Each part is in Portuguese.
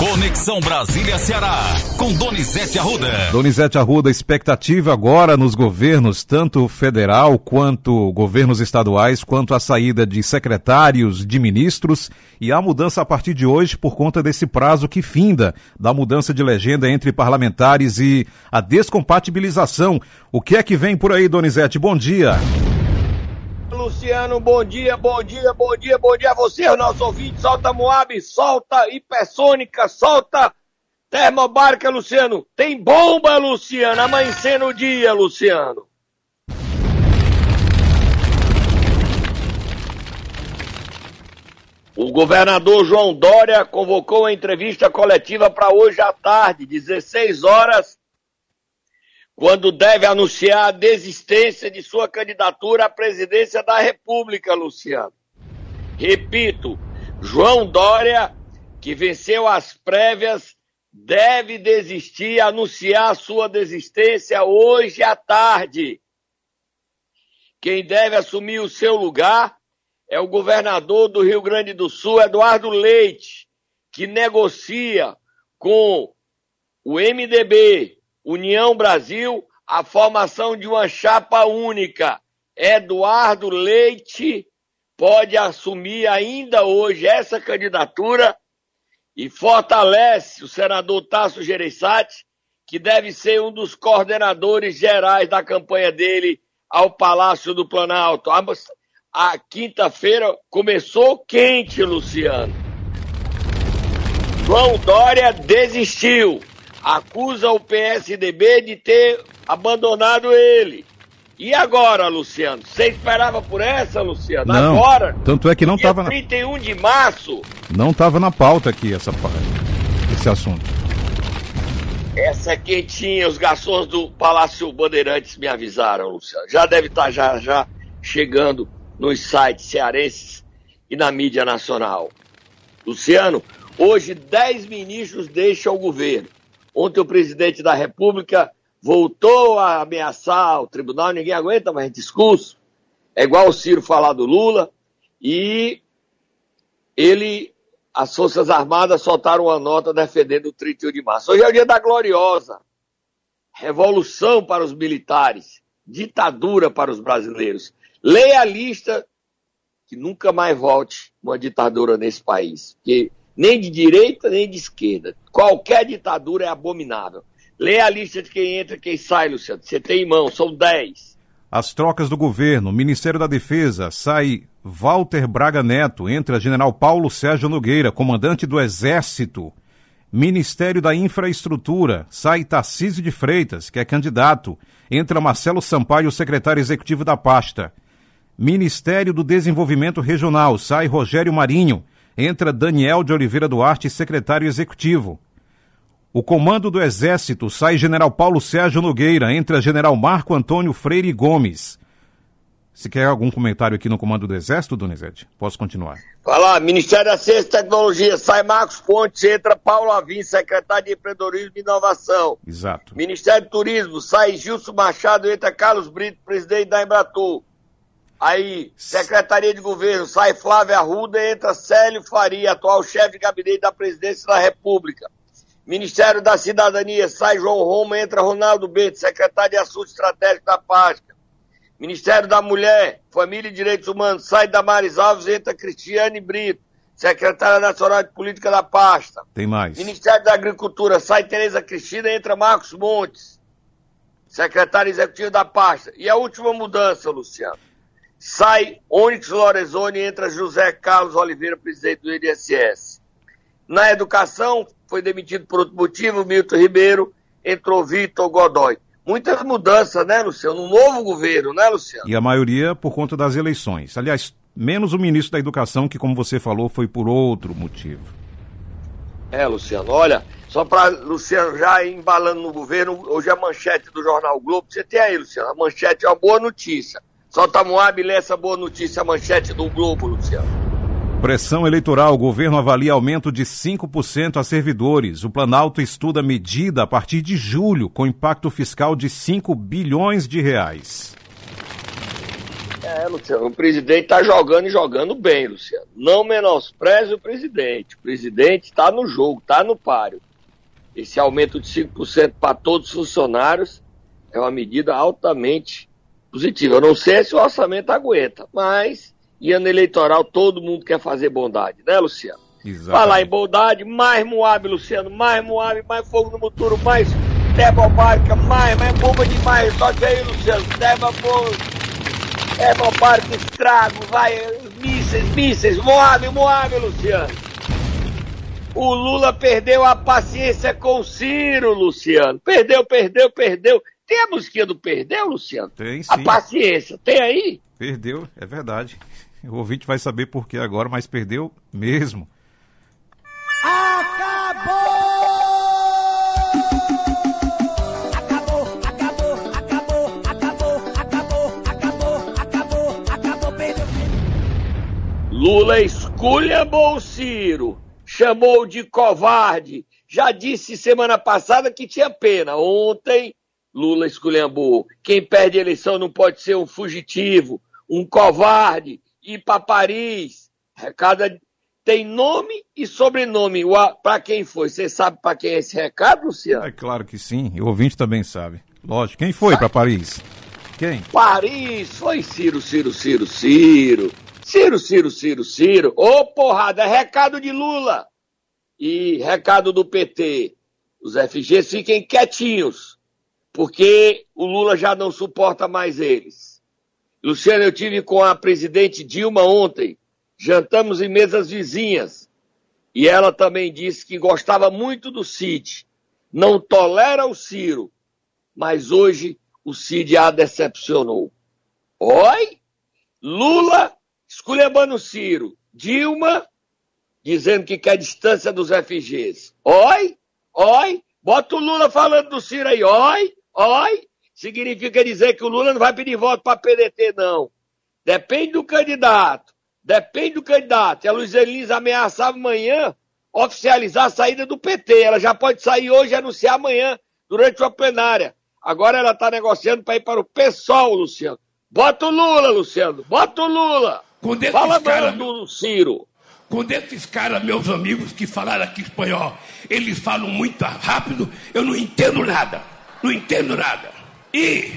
Conexão Brasília-Ceará, com Donizete Arruda. Donizete Arruda, expectativa agora nos governos, tanto federal quanto governos estaduais, quanto a saída de secretários, de ministros e a mudança a partir de hoje por conta desse prazo que finda da mudança de legenda entre parlamentares e a descompatibilização. O que é que vem por aí, Donizete? Bom dia. Luciano, bom dia, bom dia, bom dia, bom dia a você, o nosso ouvinte. Solta Moab, solta hipersônica, solta termobárca, Luciano. Tem bomba, Luciano, amanhecendo o dia, Luciano. O governador João Dória convocou a entrevista coletiva para hoje à tarde, 16 horas, quando deve anunciar a desistência de sua candidatura à presidência da República, Luciano. Repito, João Dória, que venceu as prévias, deve desistir, anunciar sua desistência hoje à tarde. Quem deve assumir o seu lugar é o governador do Rio Grande do Sul, Eduardo Leite, que negocia com o MDB, União Brasil, a formação de uma chapa única. Eduardo Leite pode assumir ainda hoje essa candidatura e fortalece o senador Tasso Gereissati, que deve ser um dos coordenadores gerais da campanha dele ao Palácio do Planalto. A, quinta-feira começou quente, Luciano. João Dória desistiu acusa o PSDB de ter abandonado ele. E agora, Luciano? Você esperava por essa, Luciano? Não, agora? Tanto é que não estava. 31 de março. Não estava na pauta aqui essa esse assunto. Essa é quentinha, os garçons do Palácio Bandeirantes me avisaram, Luciano. Já deve estar tá já, já chegando nos sites cearenses e na mídia nacional. Luciano, hoje 10 ministros deixam o governo. Ontem o presidente da República voltou a ameaçar o tribunal, ninguém aguenta mais discurso. É igual o Ciro falar do Lula. E ele, as Forças Armadas soltaram uma nota defendendo o 31 de março. Hoje é o dia da gloriosa. Revolução para os militares. Ditadura para os brasileiros. Leia a lista que nunca mais volte uma ditadura nesse país. Porque nem de direita nem de esquerda. Qualquer ditadura é abominável. Lê a lista de quem entra e quem sai, Luciano. Você tem em mão, são 10. As trocas do governo. Ministério da Defesa sai Walter Braga Neto, entra General Paulo Sérgio Nogueira, comandante do Exército. Ministério da Infraestrutura, sai Tarcísio de Freitas, que é candidato. Entra Marcelo Sampaio, secretário executivo da pasta. Ministério do Desenvolvimento Regional, sai Rogério Marinho, entra Daniel de Oliveira Duarte, secretário executivo. O comando do Exército sai General Paulo Sérgio Nogueira, entra General Marco Antônio Freire Gomes. Se quer algum comentário aqui no comando do Exército, Donizete, posso continuar. Fala, Ministério da Ciência e Tecnologia, sai Marcos Pontes, entra Paulo Avim, secretário de Empreendedorismo e Inovação. Exato. Ministério do Turismo, sai Gilson Machado, entra Carlos Brito, presidente da Embratur. Aí, Secretaria de Governo, sai Flávia Arruda, entra Célio Faria, atual chefe de gabinete da Presidência da República. Ministério da Cidadania, sai João Roma, entra Ronaldo Bento, secretário de Assuntos Estratégicos da Páscoa. Ministério da Mulher, Família e Direitos Humanos, sai Damares Alves, entra Cristiane Brito, secretária nacional de Política da Pasta. Tem mais. Ministério da Agricultura, sai Tereza Cristina, entra Marcos Montes, secretário executivo da pasta. E a última mudança, Luciano sai Onyx Lorenzoni e entra José Carlos Oliveira, presidente do INSS. Na educação, foi demitido por outro motivo, Milton Ribeiro, entrou Vitor Godoy. Muitas mudanças, né, Luciano? Um novo governo, né, Luciano? E a maioria por conta das eleições. Aliás, menos o ministro da Educação, que, como você falou, foi por outro motivo. É, Luciano, olha, só para Luciano já embalando no governo, hoje a manchete do Jornal Globo, você tem aí, Luciano, a manchete é uma boa notícia. Solta Moab e essa boa notícia, manchete do Globo, Luciano. Pressão eleitoral. O governo avalia aumento de 5% a servidores. O Planalto estuda medida a partir de julho, com impacto fiscal de 5 bilhões de reais. É, Luciano, o presidente está jogando e jogando bem, Luciano. Não menospreze o presidente. O presidente está no jogo, está no páreo. Esse aumento de 5% para todos os funcionários é uma medida altamente positiva. Eu não sei se o orçamento aguenta, mas em ano eleitoral todo mundo quer fazer bondade, né, Luciano? Exatamente. Falar em bondade, mais Moab, Luciano, mais Moab, mais fogo no motor, mais Tebobárica, mais, mais bomba demais. Só que aí, Luciano, Teba Tebobárica, estrago, vai, mísseis, mísseis, Moab, Moab, Luciano. O Lula perdeu a paciência com o Ciro, Luciano. Perdeu, perdeu, perdeu. Tem a musiquinha do perdeu, Luciano? Tem sim. A paciência, tem aí? Perdeu, é verdade. O ouvinte vai saber por que agora, mas perdeu mesmo. Lula esculhambou o Ciro, chamou de covarde. Já disse semana passada que tinha pena. Ontem, Lula esculhambou. Quem perde a eleição não pode ser um fugitivo, um covarde, ir para Paris. Recado tem nome e sobrenome. Para quem foi? Você sabe para quem é esse recado, Luciano? É claro que sim. O ouvinte também sabe. Lógico. Quem foi para Paris? Quem? Paris foi Ciro, Ciro, Ciro, Ciro. Ciro, Ciro, Ciro, Ciro. Ô, oh, porrada, é recado de Lula. E recado do PT. Os FGs fiquem quietinhos, porque o Lula já não suporta mais eles. Luciano, eu tive com a presidente Dilma ontem, jantamos em mesas vizinhas, e ela também disse que gostava muito do Cid, não tolera o Ciro, mas hoje o Cid a decepcionou. Oi? Lula esculhambando Ciro, Dilma dizendo que quer distância dos FGs. Oi, oi, bota o Lula falando do Ciro aí, oi, oi. Significa dizer que o Lula não vai pedir voto para PDT, não. Depende do candidato. Depende do candidato. E a Luiz Elisa ameaçava amanhã oficializar a saída do PT. Ela já pode sair hoje e anunciar amanhã, durante uma plenária. Agora ela está negociando para ir para o PSOL, Luciano. Bota o Lula, Luciano. Bota o Lula. Fala cara, do Ciro. Quando esses caras, meus amigos que falaram aqui espanhol, eles falam muito rápido, eu não entendo nada. Não entendo nada. E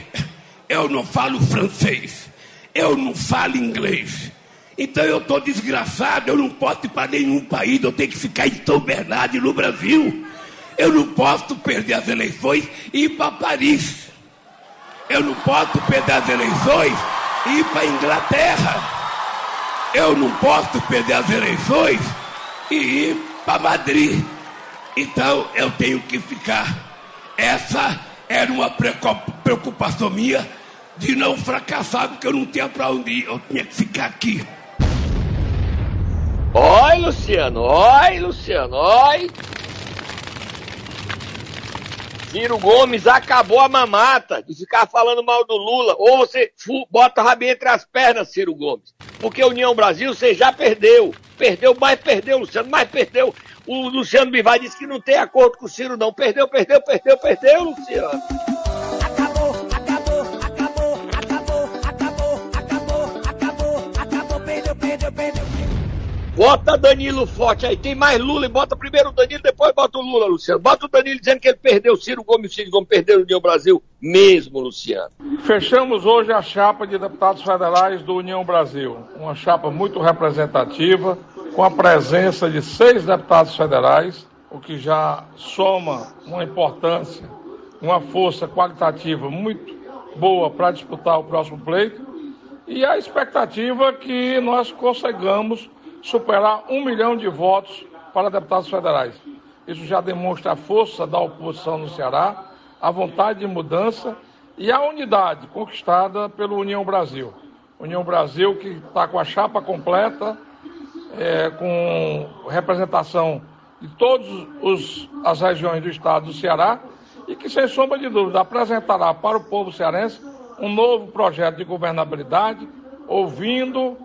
eu não falo francês. Eu não falo inglês. Então eu estou desgraçado, eu não posso ir para nenhum país, eu tenho que ficar em São Bernardo, no Brasil. Eu não posso perder as eleições e ir para Paris. Eu não posso perder as eleições e ir para Inglaterra. Eu não posso perder as eleições e ir para Madrid. Então eu tenho que ficar. Essa era uma preocupação minha de não fracassar, porque eu não tinha para onde ir. Eu tinha que ficar aqui. Oi, Luciano. Oi, Luciano. Oi. Ciro Gomes acabou a mamata de ficar falando mal do Lula. Ou você bota a rabinha entre as pernas, Ciro Gomes. Porque União Brasil você já perdeu. Perdeu, mais perdeu, Luciano, mais perdeu. O Luciano Bivar disse que não tem acordo com o Ciro, não. Perdeu, perdeu, perdeu, perdeu, Luciano. Acabou, acabou, acabou, acabou, acabou, acabou, perdeu, perdeu, perdeu. Bota Danilo forte aí. Tem mais Lula e bota primeiro o Danilo, depois bota o Lula, Luciano. Bota o Danilo dizendo que ele perdeu. Ciro Gomes e Ciro Gomes perderam o União Brasil mesmo, Luciano. Fechamos hoje a chapa de deputados federais do União Brasil. Uma chapa muito representativa, com a presença de seis deputados federais, o que já soma uma importância, uma força qualitativa muito boa para disputar o próximo pleito. E a expectativa é que nós consigamos superar um milhão de votos para deputados federais. Isso já demonstra a força da oposição no Ceará, a vontade de mudança e a unidade conquistada pelo União Brasil. União Brasil que está com a chapa completa, é, com representação de todas as regiões do estado do Ceará e que, sem sombra de dúvida, apresentará para o povo cearense um novo projeto de governabilidade, ouvindo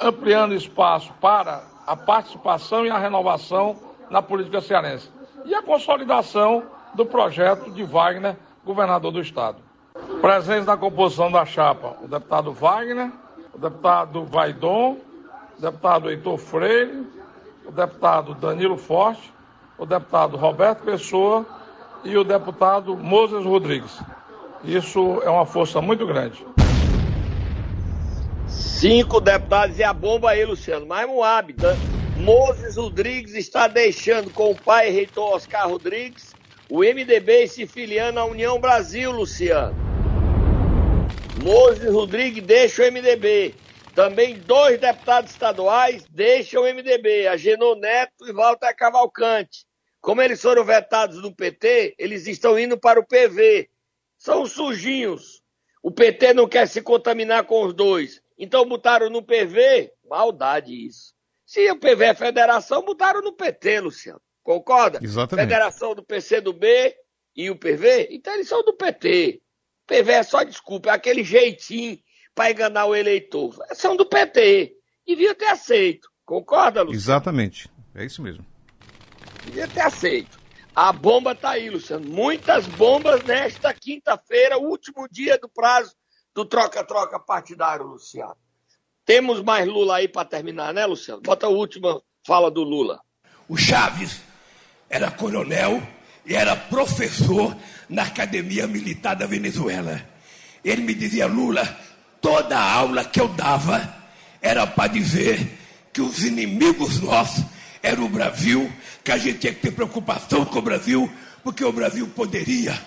ampliando espaço para a participação e a renovação na política cearense. E a consolidação do projeto de Wagner, governador do Estado. Presentes na composição da chapa, o deputado Wagner, o deputado Vaidon, o deputado Heitor Freire, o deputado Danilo Forte, o deputado Roberto Pessoa e o deputado Moses Rodrigues. Isso é uma força muito grande. Cinco deputados e a bomba aí, Luciano. Mais Moab. Moses Rodrigues está deixando com o pai reitor Oscar Rodrigues o MDB se filiando à União Brasil, Luciano. Moses Rodrigues deixa o MDB. Também dois deputados estaduais deixam o MDB, a Genô Neto e Walter Cavalcante. Como eles foram vetados do PT, eles estão indo para o PV. São sujinhos. O PT não quer se contaminar com os dois. Então botaram no PV. Maldade isso. Se o PV é federação, botaram no PT, Luciano. Concorda? Exatamente. Federação do PCdoB e o PV, então eles são do PT. PV é só desculpa, é aquele jeitinho para enganar o eleitor. São do PT. Devia ter aceito. Concorda, Luciano? Exatamente. É isso mesmo. Devia ter aceito. A bomba tá aí, Luciano. Muitas bombas nesta quinta-feira, último dia do prazo do troca-troca partidário, Luciano. Temos mais Lula aí para terminar, né, Luciano? Bota a última fala do Lula. O Chaves era coronel e era professor na Academia Militar da Venezuela. Ele me dizia, Lula, toda aula que eu dava era para dizer que os inimigos nossos eram o Brasil, que a gente tinha que ter preocupação com o Brasil, porque o Brasil poderia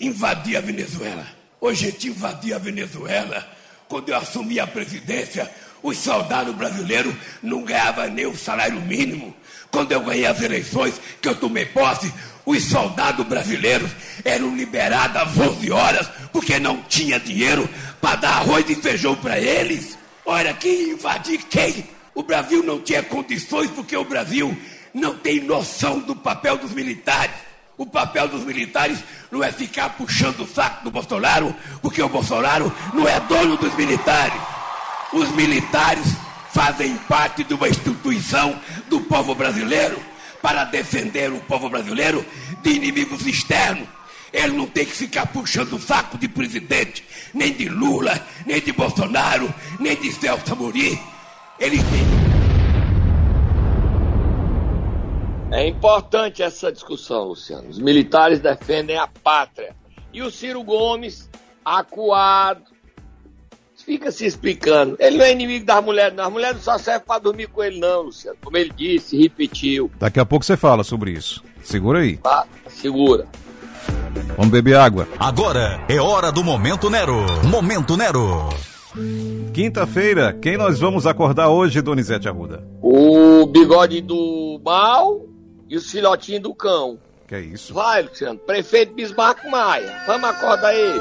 invadir a Venezuela. Hoje invadir a Venezuela. Quando eu assumi a presidência, os soldados brasileiros não ganhavam nem o salário mínimo. Quando eu ganhei as eleições, que eu tomei posse, os soldados brasileiros eram liberados às 11 horas porque não tinha dinheiro para dar arroz e feijão para eles. Olha, quem invadir quem? O Brasil não tinha condições porque o Brasil não tem noção do papel dos militares. O papel dos militares não é ficar puxando o saco do Bolsonaro, porque o Bolsonaro não é dono dos militares. Os militares fazem parte de uma instituição do povo brasileiro para defender o povo brasileiro de inimigos externos. Ele não tem que ficar puxando o saco de presidente, nem de Lula, nem de Bolsonaro, nem de Celso Amorim. Ele tem. É importante essa discussão, Luciano. Os militares defendem a pátria. E o Ciro Gomes, acuado, fica se explicando. Ele não é inimigo das mulheres, não. As mulheres só servem para dormir com ele, não, Luciano. Como ele disse, repetiu. Daqui a pouco você fala sobre isso. Segura aí. Tá? Segura. Vamos beber água. Agora é hora do Momento Nero. Momento Nero. Quinta-feira, quem nós vamos acordar hoje, Donizete Arruda? O bigode do mal e os filhotinhos do cão. Que é isso? Vai, Luciano. Prefeito Bismarck Maia. Vamos acordar ele.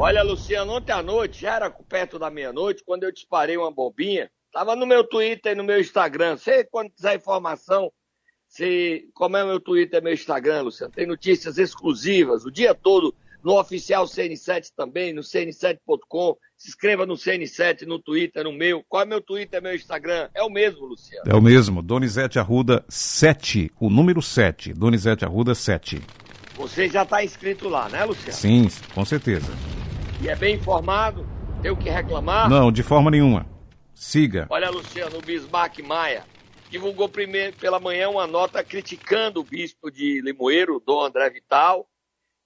Olha, Luciano, ontem à noite, já era perto da meia-noite, quando eu disparei uma bombinha. Tava no meu Twitter e no meu Instagram. Você, quando quiser informação, se, como é o meu Twitter e meu Instagram, Luciano, tem notícias exclusivas o dia todo no oficial CN7 também, no cn7.com. Se inscreva no CN7, no Twitter, no meu. Qual é meu Twitter, meu Instagram? É o mesmo, Luciano. É o mesmo, Donizete Arruda 7, o número 7, Donizete Arruda 7. Você já está inscrito lá, né, Luciano? Sim, com certeza. E é bem informado? Tem o que reclamar? Não, de forma nenhuma. Siga. Olha, Luciano, o Bismarck Maia divulgou primeiro pela manhã uma nota criticando o bispo de Limoeiro, Dom André Vital.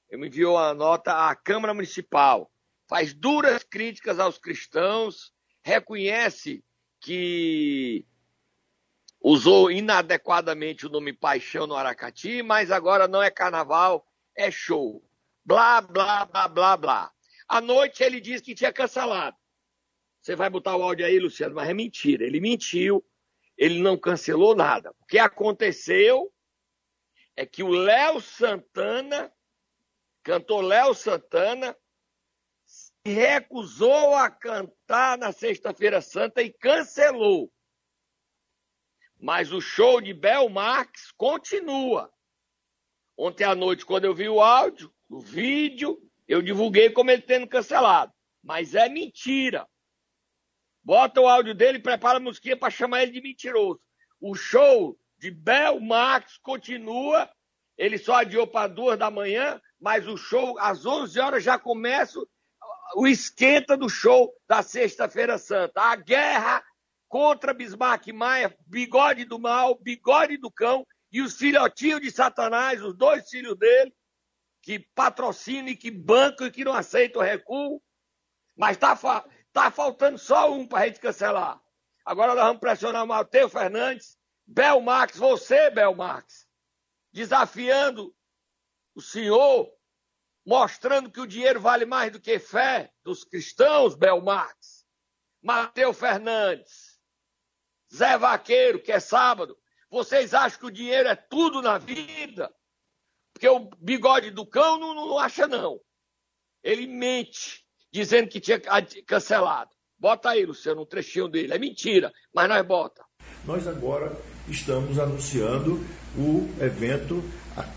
Ele enviou a nota à Câmara Municipal. Faz duras críticas aos cristãos, reconhece que usou inadequadamente o nome Paixão no Aracati, mas agora não é carnaval, é show. Blá, blá, blá, blá, blá. À noite ele disse que tinha cancelado. Você vai botar o áudio aí, Luciano, mas é mentira. Ele mentiu, ele não cancelou nada. O que aconteceu é que o Léo Santana, cantor Léo Santana, se recusou a cantar na Sexta-feira Santa e cancelou. Mas o show de Bel Marx continua. Ontem à noite, quando eu vi o áudio, o vídeo, eu divulguei como ele tendo cancelado. Mas é mentira. Bota o áudio dele e prepara a musiquinha para chamar ele de mentiroso. O show de Bel Max continua. Ele só adiou para duas da manhã, mas o show às 11 horas já começa o esquenta do show da Sexta-feira Santa. A guerra contra Bismarck Maia, bigode do mal, bigode do cão e os filhotinhos de Satanás, os dois filhos dele, que patrocinam e que bancam e que não aceitam recuo. Mas está tá faltando só um para a gente cancelar. Agora nós vamos pressionar o Matheus Fernandes, Belmax, você, Belmax, desafiando o senhor, mostrando que o dinheiro vale mais do que fé dos cristãos, Belmax. Matheus Fernandes, Zé Vaqueiro, que é sábado. Vocês acham que o dinheiro é tudo na vida? Porque o bigode do cão não, não acha, não. Ele mente, dizendo que tinha cancelado. Bota aí, Luciano, um trechinho dele. É mentira, mas nós bota. Nós agora estamos anunciando o evento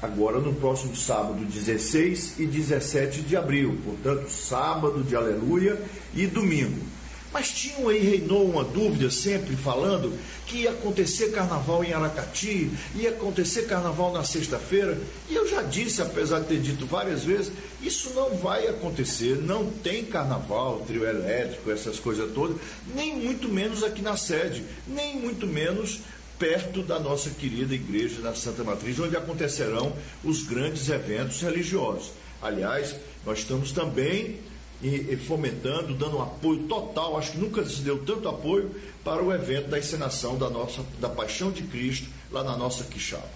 agora no próximo sábado, 16 e 17 de abril. Portanto, sábado de aleluia e domingo. Mas tinham aí, reinou uma dúvida sempre falando que ia acontecer carnaval em Aracati, ia acontecer carnaval na sexta-feira. E eu já disse, apesar de ter dito várias vezes, isso não vai acontecer, não tem carnaval, trio elétrico, essas coisas todas, nem muito menos aqui na sede, nem muito menos perto da nossa querida igreja da Santa Matriz, onde acontecerão os grandes eventos religiosos. Aliás, nós estamos também e, fomentando, dando um apoio total, acho que nunca se deu tanto apoio para o evento da encenação da nossa da Paixão de Cristo lá na nossa Quixaba.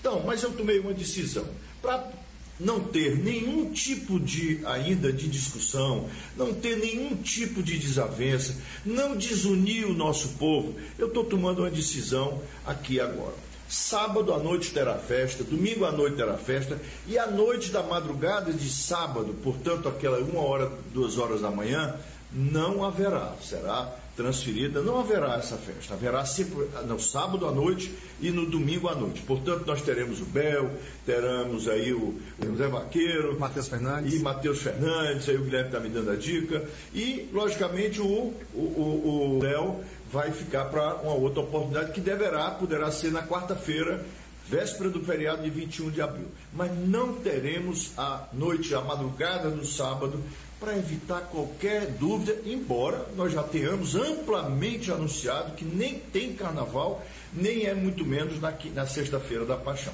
Então, mas eu tomei uma decisão para não ter nenhum tipo de ainda de discussão, não ter nenhum tipo de desavença, não desunir o nosso povo. Eu estou tomando uma decisão aqui agora. Sábado à noite terá festa, domingo à noite terá festa, e à noite da madrugada de sábado, portanto, aquela uma hora, duas horas da manhã, não haverá, será transferida, não haverá essa festa. Haverá sempre no sábado à noite e no domingo à noite. Portanto, nós teremos o Bel, teremos aí o, o Zé Vaqueiro, Matheus Fernandes. E Matheus Fernandes, aí o Guilherme está me dando a dica. E, logicamente, o, o, o Léo vai ficar para uma outra oportunidade que deverá, poderá ser na quarta-feira, véspera do feriado de 21 de abril. Mas não teremos a noite, a madrugada do sábado, para evitar qualquer dúvida, embora nós já tenhamos amplamente anunciado que nem tem carnaval, nem é muito menos na, na sexta-feira da paixão.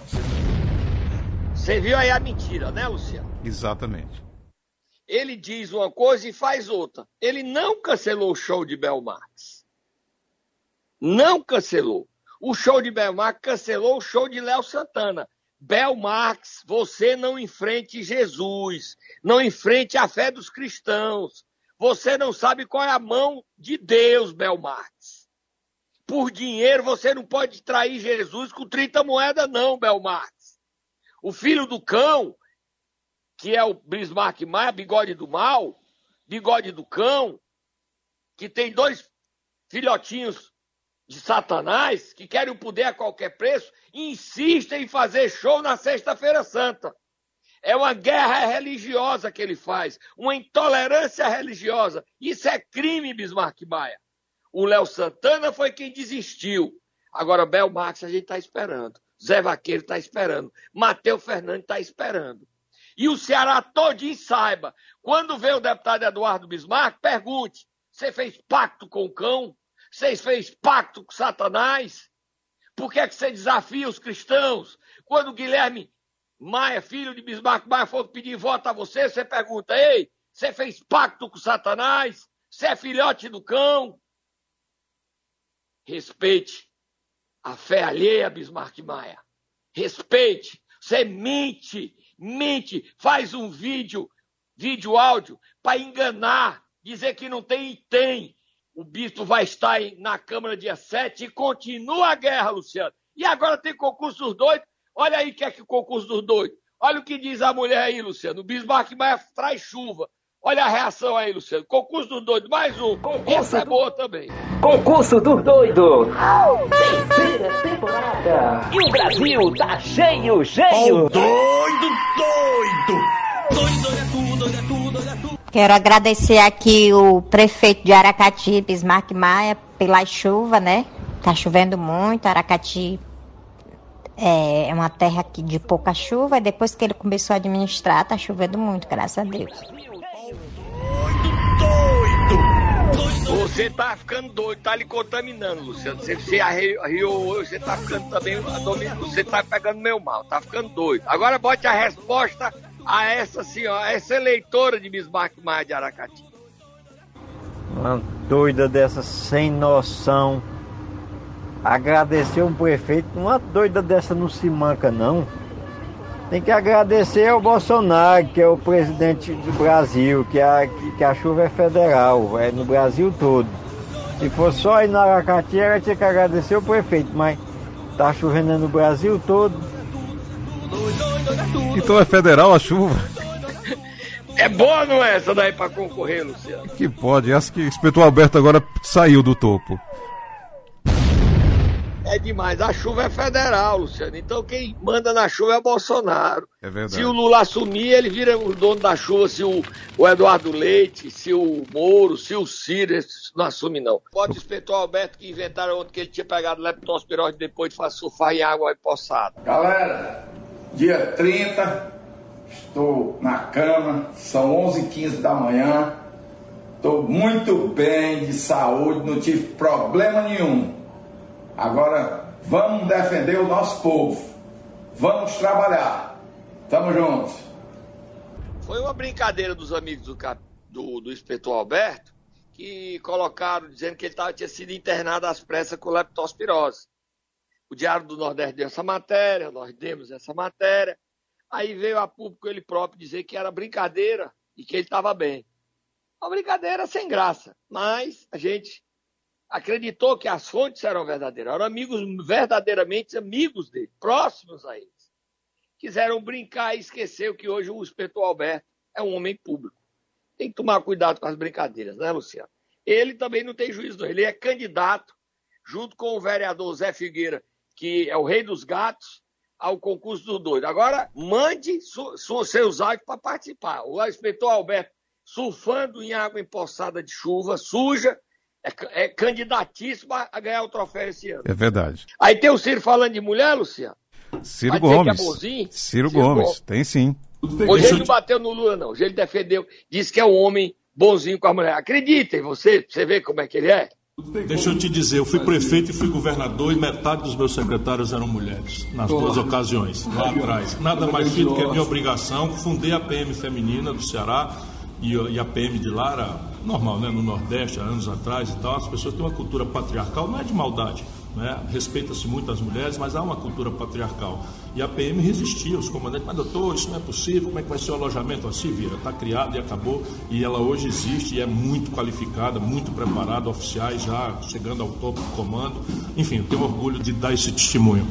Você viu aí a mentira, né, Luciano? Exatamente. Ele diz uma coisa e faz outra. Ele não cancelou o show de Belmarx não cancelou. O show de Belmarx cancelou o show de Léo Santana. Belmarx, você não enfrente Jesus, não enfrente a fé dos cristãos. Você não sabe qual é a mão de Deus, Belmarx. Por dinheiro você não pode trair Jesus com 30 moedas, não, Belmarx. O filho do cão, que é o Bismarck Maia, bigode do mal, bigode do cão, que tem dois filhotinhos de Satanás, que querem o poder a qualquer preço, insistem em fazer show na Sexta-feira Santa. É uma guerra religiosa que ele faz, uma intolerância religiosa. Isso é crime, Bismarck Maia. O Léo Santana foi quem desistiu. Agora, Bel Marx, a gente está esperando. Zé Vaqueiro está esperando. Matheus Fernandes está esperando. E o Ceará todinho saiba. Quando vê o deputado Eduardo Bismarck, pergunte: você fez pacto com o cão? Vocês fez pacto com Satanás? Por que, é que você desafia os cristãos? Quando Guilherme Maia, filho de Bismarck Maia, for pedir voto a você, você pergunta: Ei, você fez pacto com Satanás? Você é filhote do cão? Respeite a fé alheia, Bismarck Maia. Respeite. Você mente, mente, faz um vídeo, vídeo áudio, para enganar, dizer que não tem e tem. O bispo vai estar na Câmara dia 7 e continua a guerra, Luciano. E agora tem concurso dos doidos. Olha aí que é que o concurso dos doidos. Olha o que diz a mulher aí, Luciano. O Bismarck Maia traz chuva. Olha a reação aí, Luciano. Concurso dos doidos, mais um. Concurso Essa é boa também. Concurso dos doidos. Terceira temporada. E o Brasil tá cheio, cheio. Oh, Quero agradecer aqui o prefeito de Aracati, Bismarck Maia, pela chuva, né? Tá chovendo muito, Aracati é, é uma terra aqui de pouca chuva, e depois que ele começou a administrar, tá chovendo muito, graças a Deus. Você tá ficando doido, tá lhe contaminando, Luciano. Você, você arriou você tá ficando também. Você tá pegando meu mal, tá ficando doido. Agora bote a resposta a essa senhora, a essa eleitora de Bismarck Maia de Aracati. Uma doida dessa sem noção. Agradecer um prefeito, uma doida dessa não se manca não. Tem que agradecer ao Bolsonaro, que é o presidente do Brasil, que a, que a chuva é federal, é no Brasil todo. Se for só na Aracati, ela tinha que agradecer o prefeito, mas tá chovendo no Brasil todo. Então é federal a chuva? É boa, não é essa daí pra concorrer, Luciano? Que pode, essa que o inspetor Alberto agora saiu do topo. É demais. A chuva é federal, Luciano. Então quem manda na chuva é Bolsonaro. É verdade. Se o Lula assumir, ele vira o dono da chuva. Se o, o Eduardo Leite, se o Moro, se o Ciro, não assume não. Pode o inspetor Alberto que inventaram ontem que ele tinha pegado leptospirose depois de surfar em água empoçada. Galera, dia 30, estou na cama, são 11h15 da manhã, estou muito bem de saúde, não tive problema nenhum. Agora, vamos defender o nosso povo, vamos trabalhar, tamo juntos. Foi uma brincadeira dos amigos do, do, do inspetor Alberto, que colocaram, dizendo que ele tava, tinha sido internado às pressas com leptospirose. O Diário do Nordeste deu essa matéria, nós demos essa matéria. Aí veio a público ele próprio dizer que era brincadeira e que ele estava bem. Uma brincadeira sem graça, mas a gente acreditou que as fontes eram verdadeiras, eram amigos verdadeiramente amigos dele, próximos a eles. Quiseram brincar e esquecer que hoje o inspetor Alberto é um homem público. Tem que tomar cuidado com as brincadeiras, né, Luciano? Ele também não tem juízo. Ele é candidato, junto com o vereador Zé Figueira, que é o rei dos gatos, ao concurso do doido. Agora, mande su, su, seus áudios para participar. O inspetor Alberto, surfando em água empoçada de chuva, suja, é, é candidatíssimo a ganhar o troféu esse ano. É verdade. Aí tem o Ciro falando de mulher, Luciano? Ciro Vai Gomes. É Ciro, Ciro, Gomes, Gomes, tem sim. Hoje ele não bateu no Lula, não. Hoje ele defendeu, disse que é um homem bonzinho com a mulher. Acreditem, você, você vê como é que ele é. Deixa eu te dizer, eu fui prefeito e fui governador e metade dos meus secretários eram mulheres, nas duas ocasiões, lá atrás. Nada mais do que a minha obrigação. Fundei a PM feminina do Ceará e, a PM de lá era normal, né? No Nordeste, há anos atrás e tal. As pessoas têm uma cultura patriarcal, não é de maldade né? Respeita-se muito as mulheres, mas há uma cultura patriarcal. E a PM resistia, os comandantes, mas doutor, isso não é possível, como é que vai ser o alojamento? Assim, vira, está criado e acabou. E ela hoje existe e é muito qualificada, muito preparada, oficiais já chegando ao topo do comando. Enfim, eu tenho orgulho de dar esse testemunho.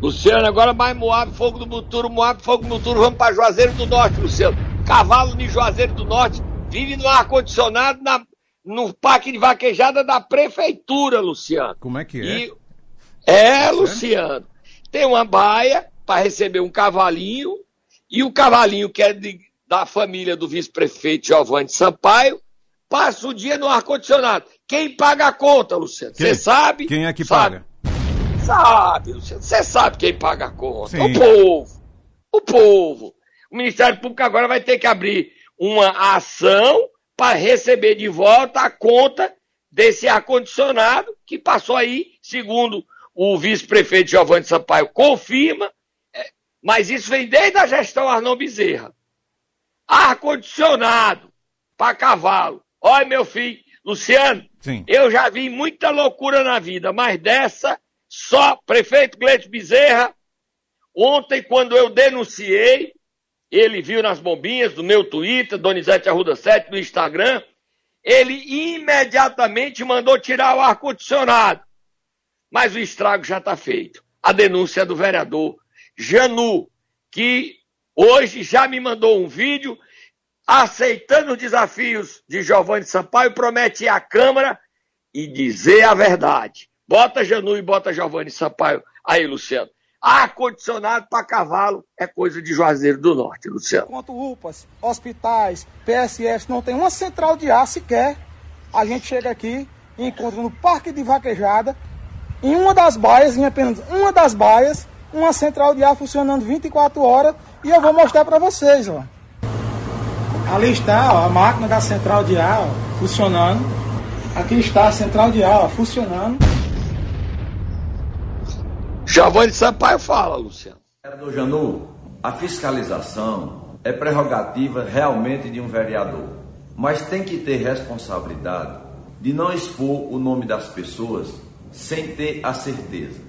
Luciano, agora mais Moab, Fogo do Muturo, Moab, Fogo do Muturo, vamos para Juazeiro do Norte, Luciano. Cavalo de Juazeiro do Norte vive no ar-condicionado na no parque de vaquejada da prefeitura, Luciano. Como é que é? E... É, Luciano. Tem uma baia para receber um cavalinho e o cavalinho que é de, da família do vice-prefeito Giovanni Sampaio passa o dia no ar-condicionado. Quem paga a conta, Luciano? Você sabe? Quem é que sabe? paga? Sabe, Luciano. Você sabe quem paga a conta. Sim. O povo. O povo. O Ministério Público agora vai ter que abrir uma ação para receber de volta a conta desse ar-condicionado que passou aí, segundo o vice-prefeito Giovanni Sampaio confirma, é, mas isso vem desde a gestão Arnon Bezerra. Ar-condicionado para cavalo. Olha, meu filho, Luciano, Sim. eu já vi muita loucura na vida, mas dessa, só prefeito Gleito Bezerra, ontem, quando eu denunciei, ele viu nas bombinhas do meu Twitter, Donizete Arruda 7, no Instagram, ele imediatamente mandou tirar o ar-condicionado. Mas o estrago já está feito. A denúncia é do vereador Janu, que hoje já me mandou um vídeo aceitando os desafios de Giovanni Sampaio, promete ir à Câmara e dizer a verdade. Bota Janu e bota Giovanni Sampaio aí, Luciano. Ar-condicionado para cavalo é coisa de Juazeiro do Norte, Luciano. Enquanto UPAs, hospitais, PSF não tem uma central de ar sequer, a gente chega aqui e encontra no Parque de Vaquejada, em uma das baias, em apenas uma das baias, uma central de ar funcionando 24 horas e eu vou mostrar para vocês, ó. Ali está ó, a máquina da central de ar ó, funcionando. Aqui está a central de ar ó, funcionando. Giovanni Sampaio fala, Luciano. Vereador Janu, a fiscalização é prerrogativa realmente de um vereador, mas tem que ter responsabilidade de não expor o nome das pessoas sem ter a certeza.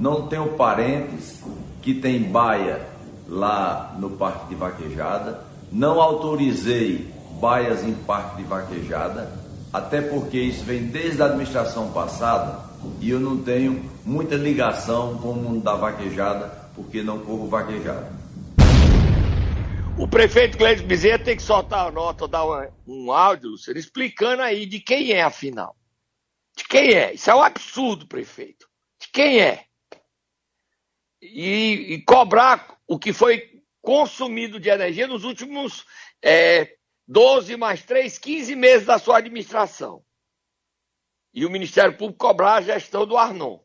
Não tenho parentes que tem baia lá no Parque de Vaquejada, não autorizei baias em Parque de Vaquejada, até porque isso vem desde a administração passada e eu não tenho muita ligação com o mundo da vaquejada, porque não corro vaquejada. O prefeito Gleison Bezerra tem que soltar a nota, dar um, um áudio, Luciano, explicando aí de quem é, afinal. De quem é? Isso é um absurdo, prefeito. De quem é? E, e cobrar o que foi consumido de energia nos últimos é, 12 mais 3, 15 meses da sua administração e o Ministério Público cobrar a gestão do Arnon.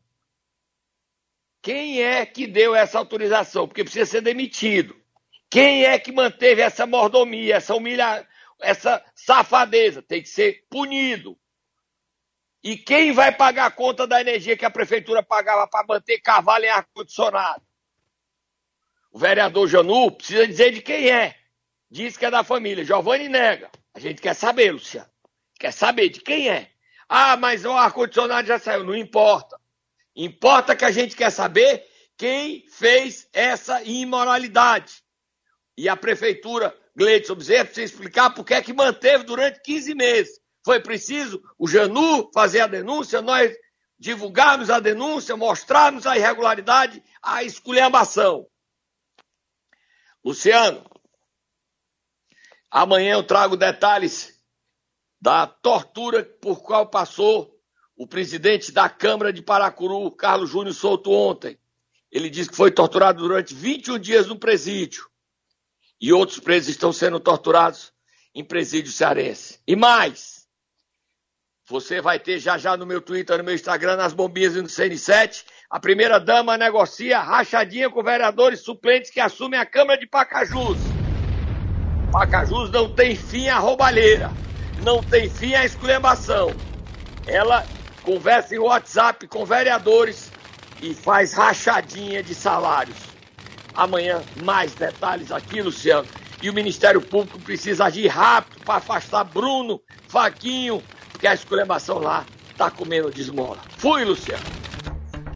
Quem é que deu essa autorização? Porque precisa ser demitido. Quem é que manteve essa mordomia, essa humilha, essa safadeza? Tem que ser punido. E quem vai pagar a conta da energia que a prefeitura pagava para manter cavalo em ar-condicionado? O vereador Janu precisa dizer de quem é. Diz que é da família. Giovanni nega. A gente quer saber, Luciano. Quer saber de quem é. Ah, mas o ar-condicionado já saiu. Não importa. Importa que a gente quer saber quem fez essa imoralidade. E a prefeitura, Gleidson Bezerra, precisa explicar por que é que manteve durante 15 meses. Foi preciso o Janu fazer a denúncia, nós divulgarmos a denúncia, mostrarmos a irregularidade, a esculhambação. Luciano, amanhã eu trago detalhes da tortura por qual passou o presidente da Câmara de Paracuru, Carlos Júnior Souto, ontem. Ele disse que foi torturado durante 21 dias no presídio. E outros presos estão sendo torturados em presídio cearense. E mais, você vai ter já já no meu Twitter, no meu Instagram, nas bombinhas e no CN7, a primeira dama negocia rachadinha com vereadores suplentes que assumem a Câmara de Pacajus. Pacajus não tem fim a roubalheira não tem fim a exclamação. Ela conversa em WhatsApp com vereadores e faz rachadinha de salários. Amanhã, mais detalhes aqui, Luciano. E o Ministério Público precisa agir rápido para afastar Bruno, Faquinho, porque a exclamação lá está comendo de esmola. Fui, Luciano.